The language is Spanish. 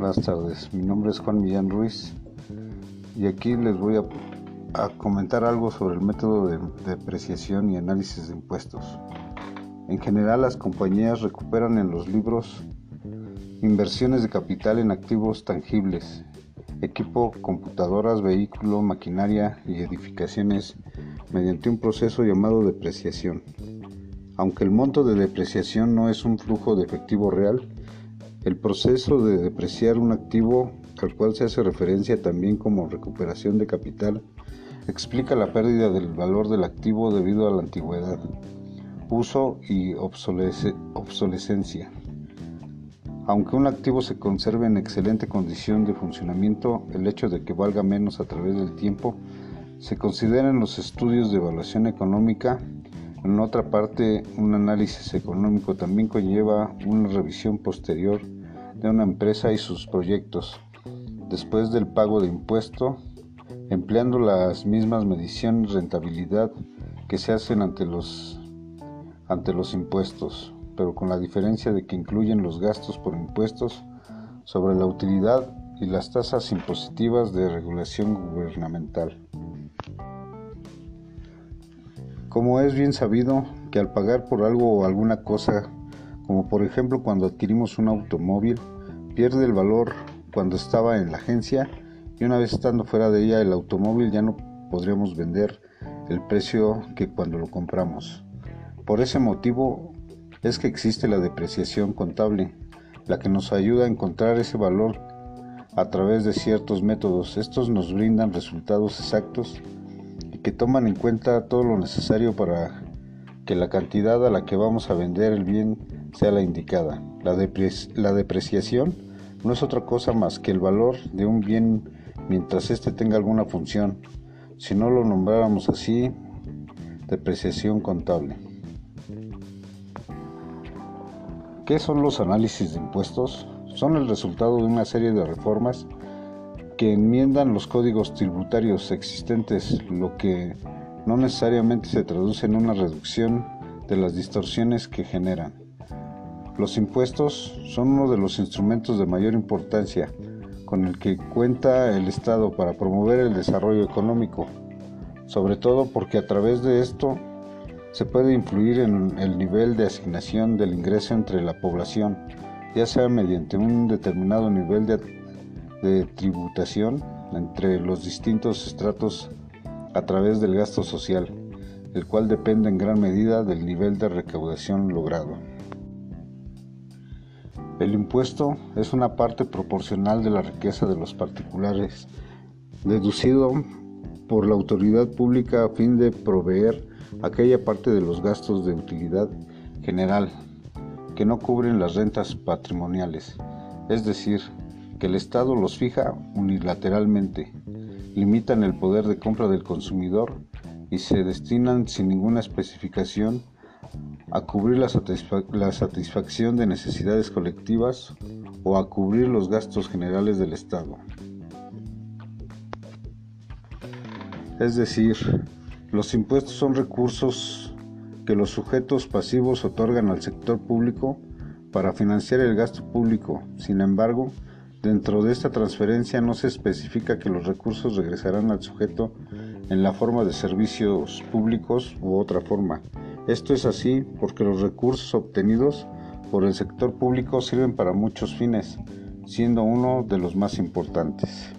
Buenas tardes, mi nombre es Juan Millán Ruiz y aquí les voy a, comentar algo sobre el método de depreciación y análisis de impuestos. En general las compañías recuperan en los libros inversiones de capital en activos tangibles, equipo, computadoras, vehículo, maquinaria y edificaciones mediante un proceso llamado depreciación. Aunque el monto de depreciación no es un flujo de efectivo real, el proceso de depreciar un activo, al cual se hace referencia también como recuperación de capital, explica la pérdida del valor del activo debido a la antigüedad, uso y obsolescencia. Aunque un activo se conserve en excelente condición de funcionamiento, el hecho de que valga menos a través del tiempo se considera en los estudios de evaluación económica en otra parte, un análisis económico también conlleva una revisión posterior de una empresa y sus proyectos, después del pago de impuesto, empleando las mismas mediciones de rentabilidad que se hacen ante los, ante los impuestos, pero con la diferencia de que incluyen los gastos por impuestos sobre la utilidad y las tasas impositivas de regulación gubernamental. Como es bien sabido que al pagar por algo o alguna cosa, como por ejemplo cuando adquirimos un automóvil, pierde el valor cuando estaba en la agencia y una vez estando fuera de ella el automóvil ya no podríamos vender el precio que cuando lo compramos. Por ese motivo es que existe la depreciación contable, la que nos ayuda a encontrar ese valor a través de ciertos métodos. Estos nos brindan resultados exactos que toman en cuenta todo lo necesario para que la cantidad a la que vamos a vender el bien sea la indicada. La, depreciación no es otra cosa más que el valor de un bien mientras éste tenga alguna función. Si no lo nombráramos así, depreciación contable. ¿Qué son los análisis de impuestos? Son el resultado de una serie de reformas que enmiendan los códigos tributarios existentes, lo que no necesariamente se traduce en una reducción de las distorsiones que generan. Los impuestos son uno de los instrumentos de mayor importancia con el que cuenta el Estado para promover el desarrollo económico, sobre todo porque a través de esto se puede influir en el nivel de asignación del ingreso entre la población, ya sea mediante un determinado nivel de de tributación entre los distintos estratos a través del gasto social, el cual depende en gran medida del nivel de recaudación logrado. El impuesto es una parte proporcional de la riqueza de los particulares, deducido por la autoridad pública a fin de proveer aquella parte de los gastos de utilidad general que no cubren las rentas patrimoniales, es decir, que el Estado los fija unilateralmente, limitan el poder de compra del consumidor y se destinan sin ninguna especificación a cubrir la, satisfacción de necesidades colectivas o a cubrir los gastos generales del Estado. Es decir, los impuestos son recursos que los sujetos pasivos otorgan al sector público para financiar el gasto público. Sin embargo, Dentro de esta transferencia no se especifica que los recursos regresarán al sujeto en la forma de servicios públicos u otra forma. Esto es así porque los recursos obtenidos por el sector público sirven para muchos fines, siendo uno de los más importantes.